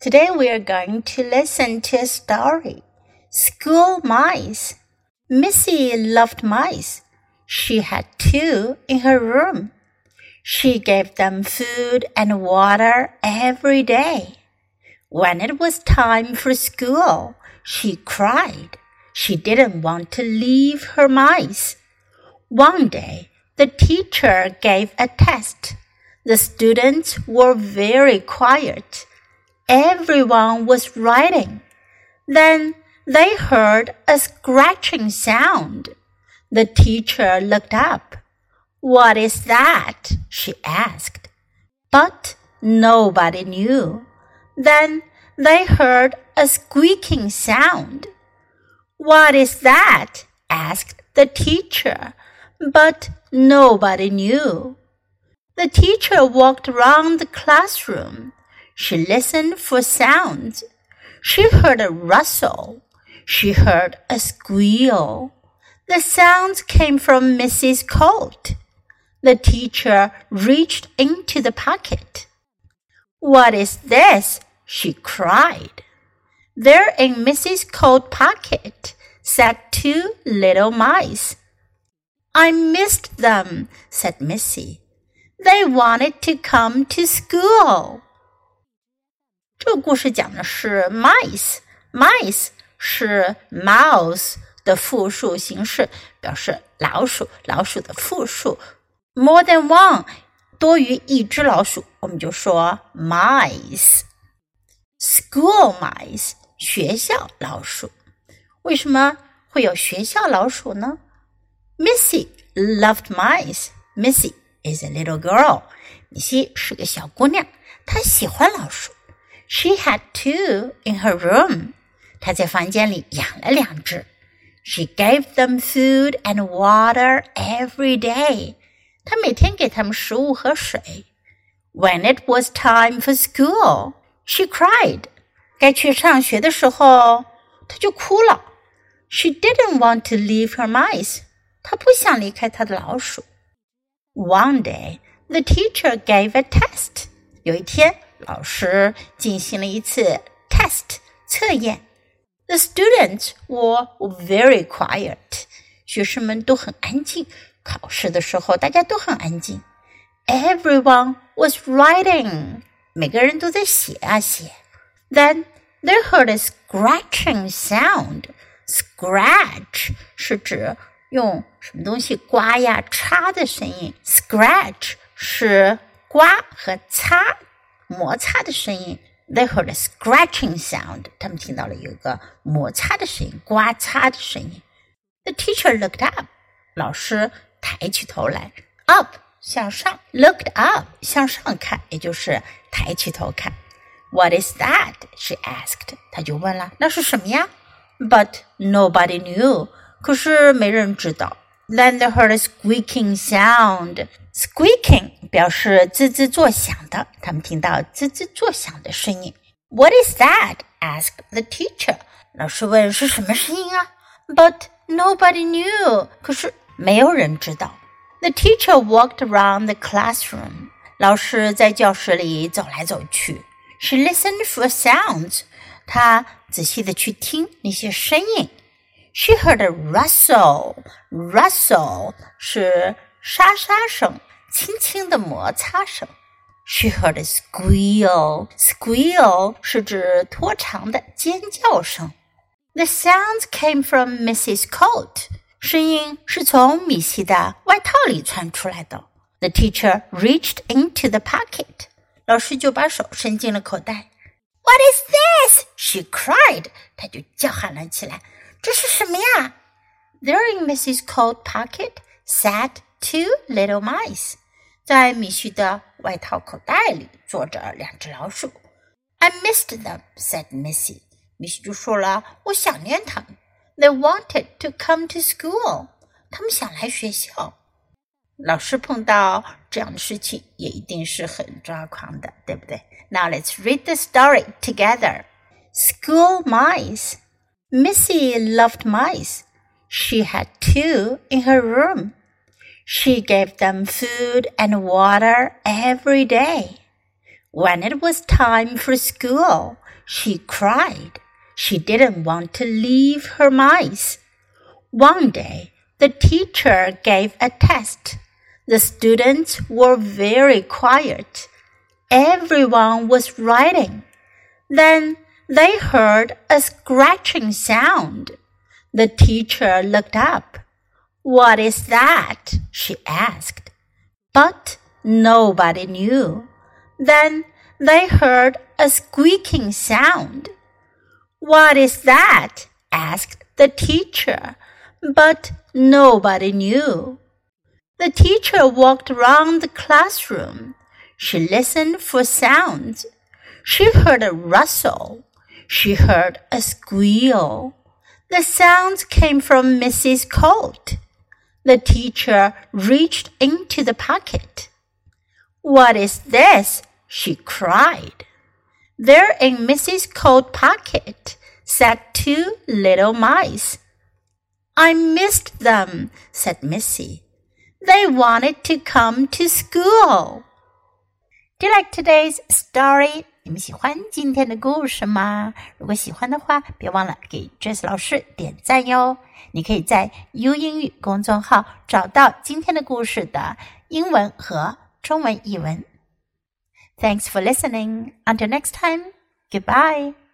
Today we are going to listen to a story. School Mice. Missy loved mice. She had two in her room. She gave them food and water every day. When it was time for school, she cried. She didn't want to leave her mice. One day, the teacher gave a test. The students were very quiet. Everyone was writing. Then they heard a scratching sound. The teacher looked up. What is that? she asked. But nobody knew. Then they heard a squeaking sound. What is that? asked the teacher. But nobody knew. The teacher walked around the classroom. She listened for sounds. She heard a rustle. She heard a squeal. The sounds came from Missy's coat. The teacher reached into the pocket. What is this? she cried. There in Missy's coat pocket sat two little mice. I missed them, said Missy. They wanted to come to school. 这个故事讲的是 mice，mice 是 mouse 的复数形式，表示老鼠，老鼠的复数。More than one 多于一只老鼠，我们就说 mice。School mice 学校老鼠，为什么会有学校老鼠呢？Missy loved mice. Missy is a little girl. 米西是个小姑娘，她喜欢老鼠。She had two in her room. 她在房间里养了两只。She gave them food and water every day. 她每天给它们食物和水。When it was time for school, she cried. 该去上学的时候，她就哭了。She didn't want to leave her mice. 她不想离开她的老鼠。One day, the teacher gave a test. 有一天， 老师进行了一次 test 测验。The students were very quiet. 学生们都很安静。考试的时候，大家都很安静。Everyone was writing. 每个人都在写啊写。Then they heard a scratching sound. Scratch 是指用什么东西刮呀、擦的声音。Scratch 是刮和擦、摩擦的声音。They heard a scratching sound. 他们听到了有一个摩擦的声音、刮擦的声音。The teacher looked up. 老师抬起头来，up 向上，looked up 向上看，也就是抬起头看。What is that? She asked. 她就问了，那是什么呀？But nobody knew. 可是没人知道。Then they heard a squeaking sound. Squeaking 表示滋滋作响的，他们听到滋滋作响的声音。What is that? asked the teacher. 老师问是什么声音啊？But nobody knew. 可是没有人知道。The teacher walked around the classroom. 老师在教室里走来走去。She listened for sounds. 她仔细的去听那些声音。She heard a rustle. Rustle 是沙沙声，轻轻的摩擦声。She heard a squeal. Squeal 是指拖长的尖叫声。The sounds came from Missy's Coat. 声音是从米西的外套里窜出来的。The teacher reached into the pocket. 老师就把手伸进了口袋。What is this? She cried. 她就叫喊了起来。这是什么呀？There in Missy's Coat pocket sat two little mice. 在米西的外套口袋里坐着两只老鼠。I missed them, said Missy. 米西就说了，我想念他们。They wanted to come to school. 他们想来学校。老师碰到这样的事情也一定是很抓狂的，对不对？Now let's read the story together. School mice. Missy loved mice. She had two in her room. She gave them food and water every day. When it was time for school, she cried. She didn't want to leave her mice. One day, the teacher gave a test. The students were very quiet. Everyone was writing. Then they heard a scratching sound. The teacher looked up. What is that? she asked. But nobody knew. Then they heard a squeaking sound. What is that? asked the teacher. But nobody knew. The teacher walked around the classroom. She listened for sounds. She heard a rustle. She heard a squeal. The sounds came from Missy's Colt. The teacher reached into the pocket. What is this? she cried. There in Missy's Colt's pocket sat two little mice. I missed them, said Missy. They wanted to come to school. Do you like today's story? 你们喜欢今天的故事吗？如果喜欢的话，别忘了给 Jess 老师点赞哟。你可以在 U 英语公众号找到今天的故事的英文和中文译文。Thanks for listening. Until next time. Goodbye.